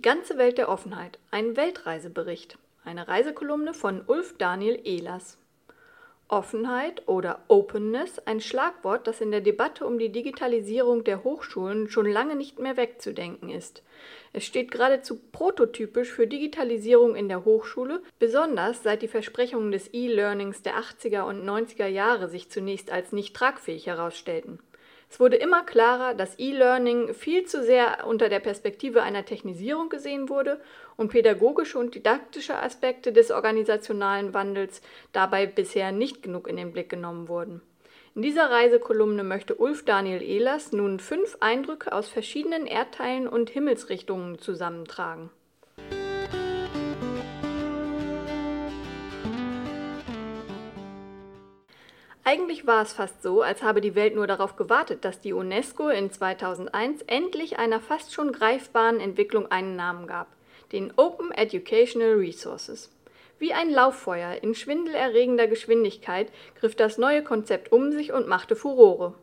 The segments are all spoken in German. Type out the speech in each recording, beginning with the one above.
Die ganze Welt der Offenheit, ein Weltreisebericht, eine Reisekolumne von Ulf Daniel Ehlers. Offenheit oder Openness, ein Schlagwort, das in der Debatte um die Digitalisierung der Hochschulen schon lange nicht mehr wegzudenken ist. Es steht geradezu prototypisch für Digitalisierung in der Hochschule, besonders seit die Versprechungen des E-Learnings der 80er und 90er Jahre sich zunächst als nicht tragfähig herausstellten. Es wurde immer klarer, dass E-Learning viel zu sehr unter der Perspektive einer Technisierung gesehen wurde und pädagogische und didaktische Aspekte des organisationalen Wandels dabei bisher nicht genug in den Blick genommen wurden. In dieser Reisekolumne möchte Ulf Daniel Ehlers nun fünf Eindrücke aus verschiedenen Erdteilen und Himmelsrichtungen zusammentragen. Eigentlich war es fast so, als habe die Welt nur darauf gewartet, dass die UNESCO in 2001 endlich einer fast schon greifbaren Entwicklung einen Namen gab, den Open Educational Resources. Wie ein Lauffeuer in schwindelerregender Geschwindigkeit griff das neue Konzept um sich und machte Furore.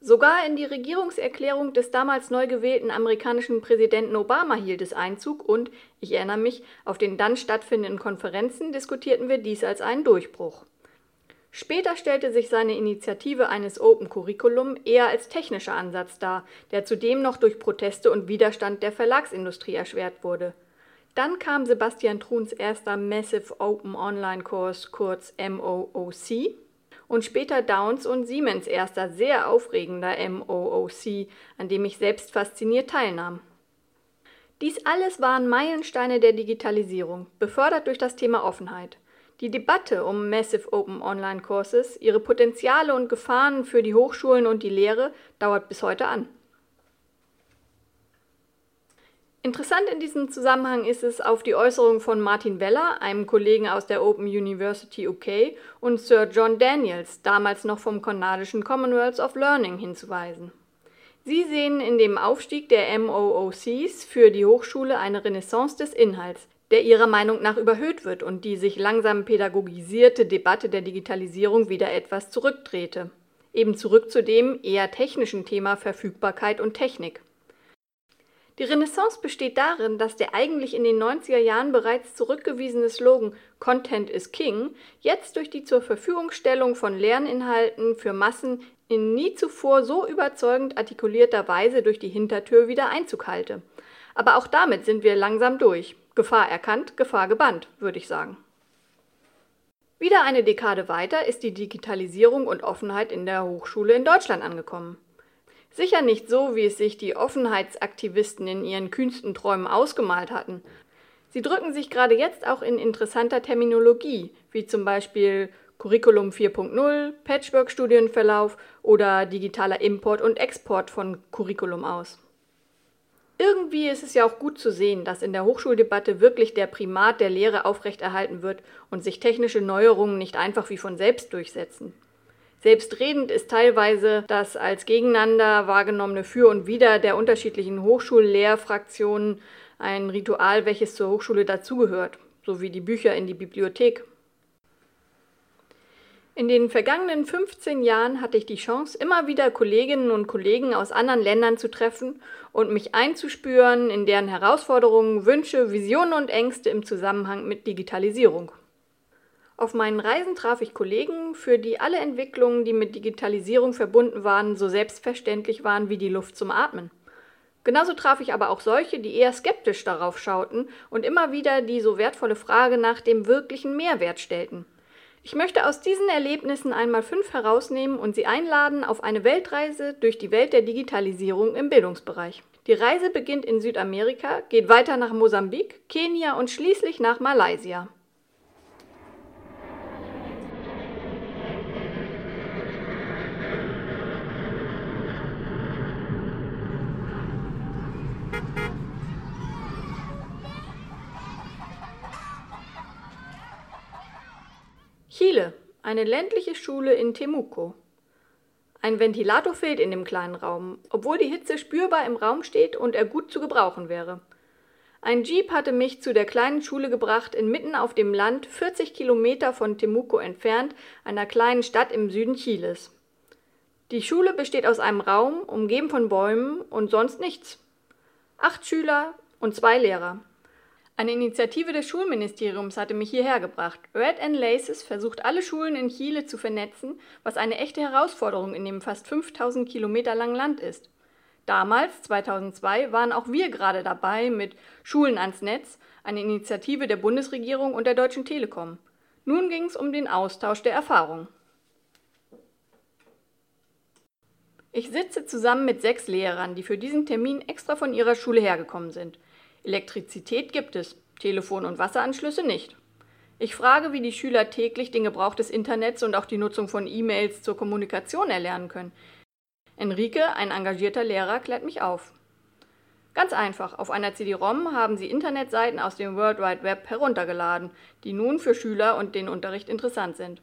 Sogar in die Regierungserklärung des damals neu gewählten amerikanischen Präsidenten Obama hielt es Einzug und, ich erinnere mich, auf den dann stattfindenden Konferenzen diskutierten wir dies als einen Durchbruch. Später stellte sich seine Initiative eines Open Curriculum eher als technischer Ansatz dar, der zudem noch durch Proteste und Widerstand der Verlagsindustrie erschwert wurde. Dann kam Sebastian Truns erster Massive Open Online Kurs, kurz MOOC, und später Downs und Siemens erster sehr aufregender MOOC, an dem ich selbst fasziniert teilnahm. Dies alles waren Meilensteine der Digitalisierung, befördert durch das Thema Offenheit. Die Debatte um Massive Open Online Courses, ihre Potenziale und Gefahren für die Hochschulen und die Lehre dauert bis heute an. Interessant in diesem Zusammenhang ist es, auf die Äußerung von Martin Weller, einem Kollegen aus der Open University UK, und Sir John Daniels, damals noch vom kanadischen Commonwealth of Learning, hinzuweisen. Sie sehen in dem Aufstieg der MOOCs für die Hochschule eine Renaissance des Inhalts, der ihrer Meinung nach überhöht wird und die sich langsam pädagogisierte Debatte der Digitalisierung wieder etwas zurückdrehte. Eben zurück zu dem eher technischen Thema Verfügbarkeit und Technik. Die Renaissance besteht darin, dass der eigentlich in den 90er Jahren bereits zurückgewiesene Slogan Content is King jetzt durch die zur Verfügungstellung von Lerninhalten für Massen in nie zuvor so überzeugend artikulierter Weise durch die Hintertür wieder Einzug halte. Aber auch damit sind wir langsam durch. Gefahr erkannt, Gefahr gebannt, würde ich sagen. Wieder eine Dekade weiter ist die Digitalisierung und Offenheit in der Hochschule in Deutschland angekommen. Sicher nicht so, wie es sich die Offenheitsaktivisten in ihren kühnsten Träumen ausgemalt hatten. Sie drücken sich gerade jetzt auch in interessanter Terminologie, wie zum Beispiel Curriculum 4.0, Patchwork-Studienverlauf oder digitaler Import und Export von Curriculum aus. Irgendwie ist es ja auch gut zu sehen, dass in der Hochschuldebatte wirklich der Primat der Lehre aufrechterhalten wird und sich technische Neuerungen nicht einfach wie von selbst durchsetzen. Selbstredend ist teilweise das als gegeneinander wahrgenommene Für und Wider der unterschiedlichen Hochschullehrfraktionen ein Ritual, welches zur Hochschule dazugehört, sowie die Bücher in die Bibliothek. In den vergangenen 15 Jahren hatte ich die Chance, immer wieder Kolleginnen und Kollegen aus anderen Ländern zu treffen und mich einzuspüren in deren Herausforderungen, Wünsche, Visionen und Ängste im Zusammenhang mit Digitalisierung. Auf meinen Reisen traf ich Kollegen, für die alle Entwicklungen, die mit Digitalisierung verbunden waren, so selbstverständlich waren wie die Luft zum Atmen. Genauso traf ich aber auch solche, die eher skeptisch darauf schauten und immer wieder die so wertvolle Frage nach dem wirklichen Mehrwert stellten. Ich möchte aus diesen Erlebnissen einmal fünf herausnehmen und Sie einladen auf eine Weltreise durch die Welt der Digitalisierung im Bildungsbereich. Die Reise beginnt in Südamerika, geht weiter nach Mosambik, Kenia und schließlich nach Malaysia. Chile, eine ländliche Schule in Temuco. Ein Ventilator fehlt in dem kleinen Raum, obwohl die Hitze spürbar im Raum steht und er gut zu gebrauchen wäre. Ein Jeep hatte mich zu der kleinen Schule gebracht, inmitten auf dem Land, 40 Kilometer von Temuco entfernt, einer kleinen Stadt im Süden Chiles. Die Schule besteht aus einem Raum, umgeben von Bäumen und sonst nichts. Acht Schüler, und zwei Lehrer. Eine Initiative des Schulministeriums hatte mich hierher gebracht. Red and Laces versucht alle Schulen in Chile zu vernetzen, was eine echte Herausforderung in dem fast 5000 Kilometer langen Land ist. Damals, 2002, waren auch wir gerade dabei mit Schulen ans Netz, eine Initiative der Bundesregierung und der Deutschen Telekom. Nun ging es um den Austausch der Erfahrungen. Ich sitze zusammen mit sechs Lehrern, die für diesen Termin extra von ihrer Schule hergekommen sind. Elektrizität gibt es, Telefon- und Wasseranschlüsse nicht. Ich frage, wie die Schüler täglich den Gebrauch des Internets und auch die Nutzung von E-Mails zur Kommunikation erlernen können. Enrique, ein engagierter Lehrer, klärt mich auf. Ganz einfach, auf einer CD-ROM haben sie Internetseiten aus dem World Wide Web heruntergeladen, die nun für Schüler und den Unterricht interessant sind.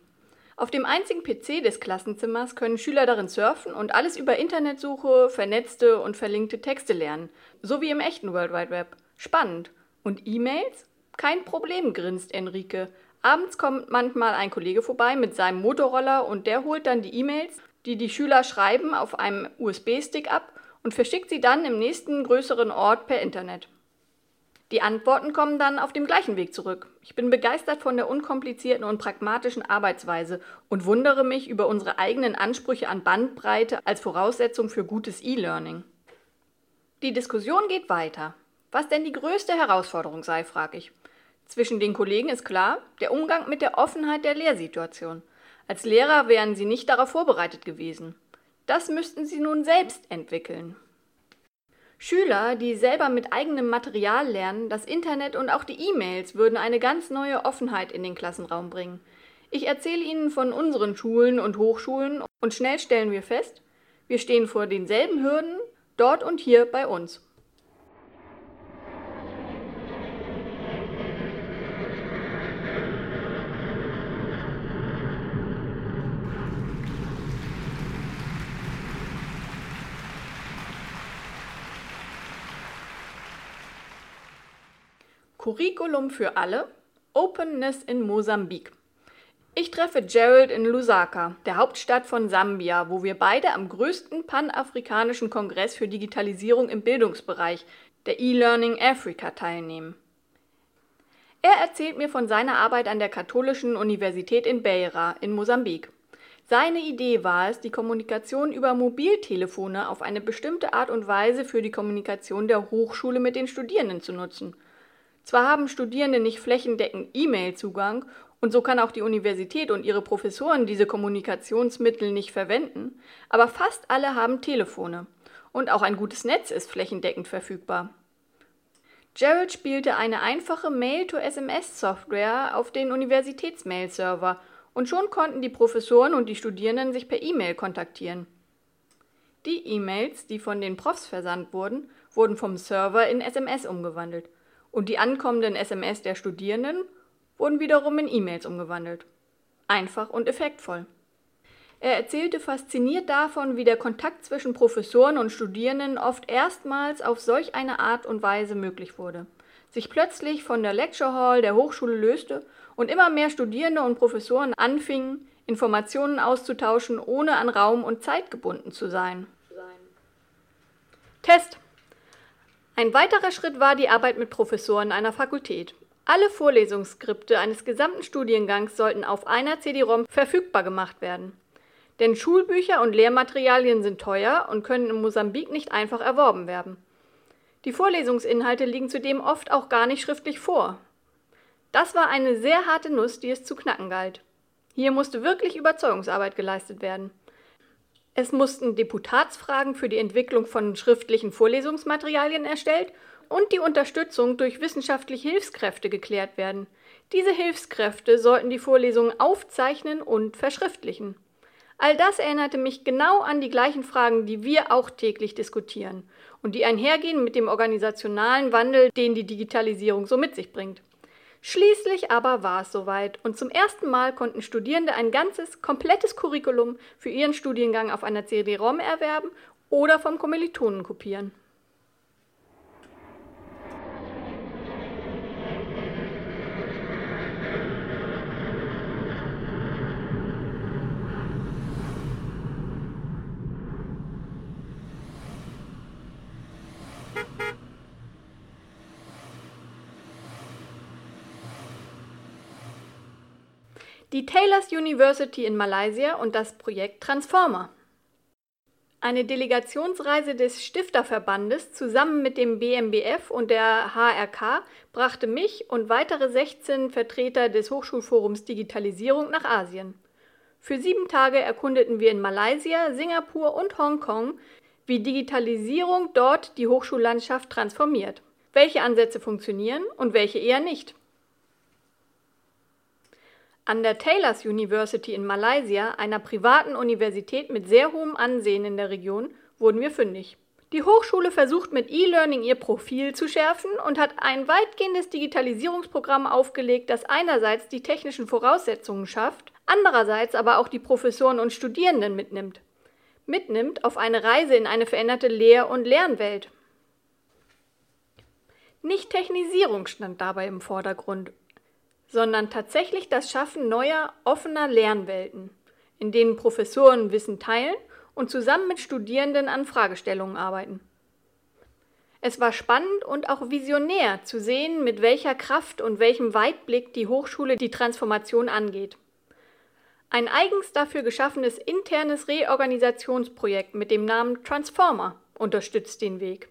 Auf dem einzigen PC des Klassenzimmers können Schüler darin surfen und alles über Internetsuche, vernetzte und verlinkte Texte lernen, so wie im echten World Wide Web. Spannend. Und E-Mails? Kein Problem, grinst Enrique. Abends kommt manchmal ein Kollege vorbei mit seinem Motorroller und der holt dann die E-Mails, die die Schüler schreiben, auf einem USB-Stick ab und verschickt sie dann im nächsten größeren Ort per Internet. Die Antworten kommen dann auf dem gleichen Weg zurück. Ich bin begeistert von der unkomplizierten und pragmatischen Arbeitsweise und wundere mich über unsere eigenen Ansprüche an Bandbreite als Voraussetzung für gutes E-Learning. Die Diskussion geht weiter. Was denn die größte Herausforderung sei, frage ich. Zwischen den Kollegen ist klar, der Umgang mit der Offenheit der Lehrsituation. Als Lehrer wären sie nicht darauf vorbereitet gewesen. Das müssten sie nun selbst entwickeln. Schüler, die selber mit eigenem Material lernen, das Internet und auch die E-Mails würden eine ganz neue Offenheit in den Klassenraum bringen. Ich erzähle Ihnen von unseren Schulen und Hochschulen und schnell stellen wir fest, wir stehen vor denselben Hürden dort und hier bei uns. Curriculum für alle, Openness in Mosambik. Ich treffe Gerald in Lusaka, der Hauptstadt von Sambia, wo wir beide am größten panafrikanischen Kongress für Digitalisierung im Bildungsbereich, der E-Learning Africa, teilnehmen. Er erzählt mir von seiner Arbeit an der Katholischen Universität in Beira in Mosambik. Seine Idee war es, die Kommunikation über Mobiltelefone auf eine bestimmte Art und Weise für die Kommunikation der Hochschule mit den Studierenden zu nutzen. Zwar haben Studierende nicht flächendeckend E-Mail-Zugang und so kann auch die Universität und ihre Professoren diese Kommunikationsmittel nicht verwenden, aber fast alle haben Telefone und auch ein gutes Netz ist flächendeckend verfügbar. Gerald spielte eine einfache Mail-to-SMS-Software auf den Universitätsmail-Server und schon konnten die Professoren und die Studierenden sich per E-Mail kontaktieren. Die E-Mails, die von den Profs versandt wurden, wurden vom Server in SMS umgewandelt und die ankommenden SMS der Studierenden wurden wiederum in E-Mails umgewandelt. Einfach und effektvoll. Er erzählte fasziniert davon, wie der Kontakt zwischen Professoren und Studierenden oft erstmals auf solch eine Art und Weise möglich wurde, sich plötzlich von der Lecture Hall der Hochschule löste und immer mehr Studierende und Professoren anfingen, Informationen auszutauschen, ohne an Raum und Zeit gebunden zu sein. Test ein weiterer Schritt war die Arbeit mit Professoren einer Fakultät. Alle Vorlesungsskripte eines gesamten Studiengangs sollten auf einer CD-ROM verfügbar gemacht werden. Denn Schulbücher und Lehrmaterialien sind teuer und können in Mosambik nicht einfach erworben werden. Die Vorlesungsinhalte liegen zudem oft auch gar nicht schriftlich vor. Das war eine sehr harte Nuss, die es zu knacken galt. Hier musste wirklich Überzeugungsarbeit geleistet werden. Es mussten Deputatsfragen für die Entwicklung von schriftlichen Vorlesungsmaterialien erstellt und die Unterstützung durch wissenschaftliche Hilfskräfte geklärt werden. Diese Hilfskräfte sollten die Vorlesungen aufzeichnen und verschriftlichen. All das erinnerte mich genau an die gleichen Fragen, die wir auch täglich diskutieren und die einhergehen mit dem organisationalen Wandel, den die Digitalisierung so mit sich bringt. Schließlich aber war es soweit und zum ersten Mal konnten Studierende ein ganzes, komplettes Curriculum für ihren Studiengang auf einer CD-ROM erwerben oder vom Kommilitonen kopieren. Die Taylors University in Malaysia und das Projekt Transformer. Eine Delegationsreise des Stifterverbandes zusammen mit dem BMBF und der HRK brachte mich und weitere 16 Vertreter des Hochschulforums Digitalisierung nach Asien. Für sieben Tage erkundeten wir in Malaysia, Singapur und Hongkong, wie Digitalisierung dort die Hochschullandschaft transformiert, welche Ansätze funktionieren und welche eher nicht. An der Taylors University in Malaysia, einer privaten Universität mit sehr hohem Ansehen in der Region, wurden wir fündig. Die Hochschule versucht mit E-Learning ihr Profil zu schärfen und hat ein weitgehendes Digitalisierungsprogramm aufgelegt, das einerseits die technischen Voraussetzungen schafft, andererseits aber auch die Professoren und Studierenden mitnimmt. Mitnimmt auf eine Reise in eine veränderte Lehr- und Lernwelt. Nicht Technisierung stand dabei im Vordergrund sondern tatsächlich das Schaffen neuer, offener Lernwelten, in denen Professoren Wissen teilen und zusammen mit Studierenden an Fragestellungen arbeiten. Es war spannend und auch visionär zu sehen, mit welcher Kraft und welchem Weitblick die Hochschule die Transformation angeht. Ein eigens dafür geschaffenes internes Reorganisationsprojekt mit dem Namen Transformer unterstützt den Weg.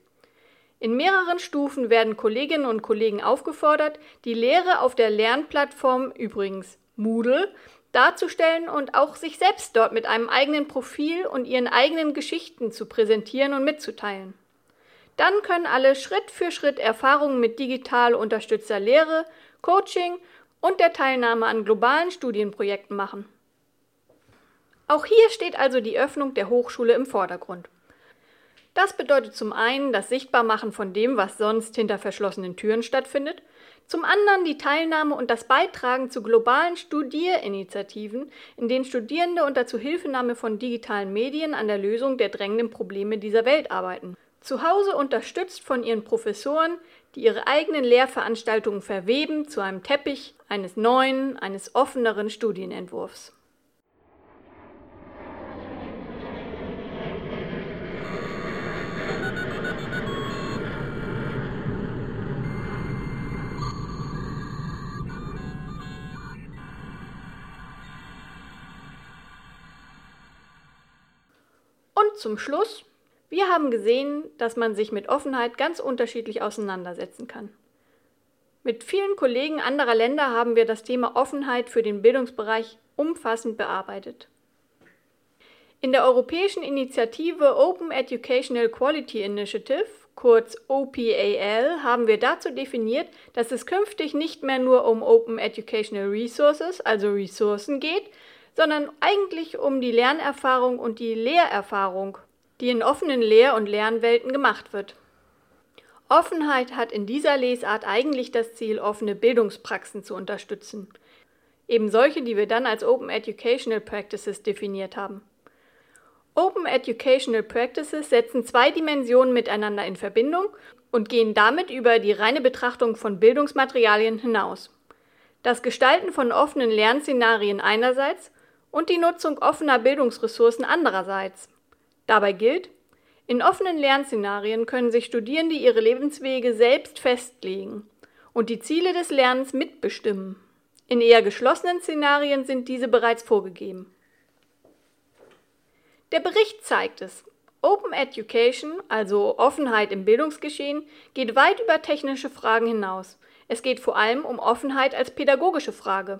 In mehreren Stufen werden Kolleginnen und Kollegen aufgefordert, die Lehre auf der Lernplattform, übrigens Moodle, darzustellen und auch sich selbst dort mit einem eigenen Profil und ihren eigenen Geschichten zu präsentieren und mitzuteilen. Dann können alle Schritt für Schritt Erfahrungen mit digital unterstützter Lehre, Coaching und der Teilnahme an globalen Studienprojekten machen. Auch hier steht also die Öffnung der Hochschule im Vordergrund. Das bedeutet zum einen das Sichtbarmachen von dem, was sonst hinter verschlossenen Türen stattfindet, zum anderen die Teilnahme und das Beitragen zu globalen Studierinitiativen, in denen Studierende unter Zuhilfenahme von digitalen Medien an der Lösung der drängenden Probleme dieser Welt arbeiten. Zu Hause unterstützt von ihren Professoren, die ihre eigenen Lehrveranstaltungen verweben zu einem Teppich eines neuen, eines offeneren Studienentwurfs. Zum Schluss, wir haben gesehen, dass man sich mit Offenheit ganz unterschiedlich auseinandersetzen kann. Mit vielen Kollegen anderer Länder haben wir das Thema Offenheit für den Bildungsbereich umfassend bearbeitet. In der europäischen Initiative Open Educational Quality Initiative, kurz OPAL, haben wir dazu definiert, dass es künftig nicht mehr nur um Open Educational Resources, also Ressourcen geht, sondern eigentlich um die Lernerfahrung und die Lehrerfahrung, die in offenen Lehr- und Lernwelten gemacht wird. Offenheit hat in dieser Lesart eigentlich das Ziel, offene Bildungspraxen zu unterstützen. Eben solche, die wir dann als Open Educational Practices definiert haben. Open Educational Practices setzen zwei Dimensionen miteinander in Verbindung und gehen damit über die reine Betrachtung von Bildungsmaterialien hinaus. Das Gestalten von offenen Lernszenarien einerseits und die Nutzung offener Bildungsressourcen andererseits. Dabei gilt, in offenen Lernszenarien können sich Studierende ihre Lebenswege selbst festlegen und die Ziele des Lernens mitbestimmen. In eher geschlossenen Szenarien sind diese bereits vorgegeben. Der Bericht zeigt es. Open Education, also Offenheit im Bildungsgeschehen, geht weit über technische Fragen hinaus. Es geht vor allem um Offenheit als pädagogische Frage,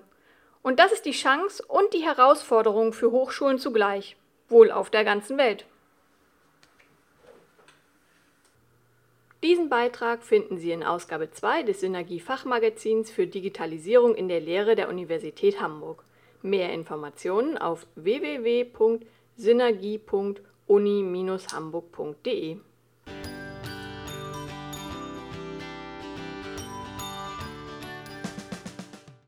und das ist die Chance und die Herausforderung für Hochschulen zugleich, wohl auf der ganzen Welt. Diesen Beitrag finden Sie in Ausgabe 2 des Synergie-Fachmagazins für Digitalisierung in der Lehre der Universität Hamburg. Mehr Informationen auf www.synergie.uni-hamburg.de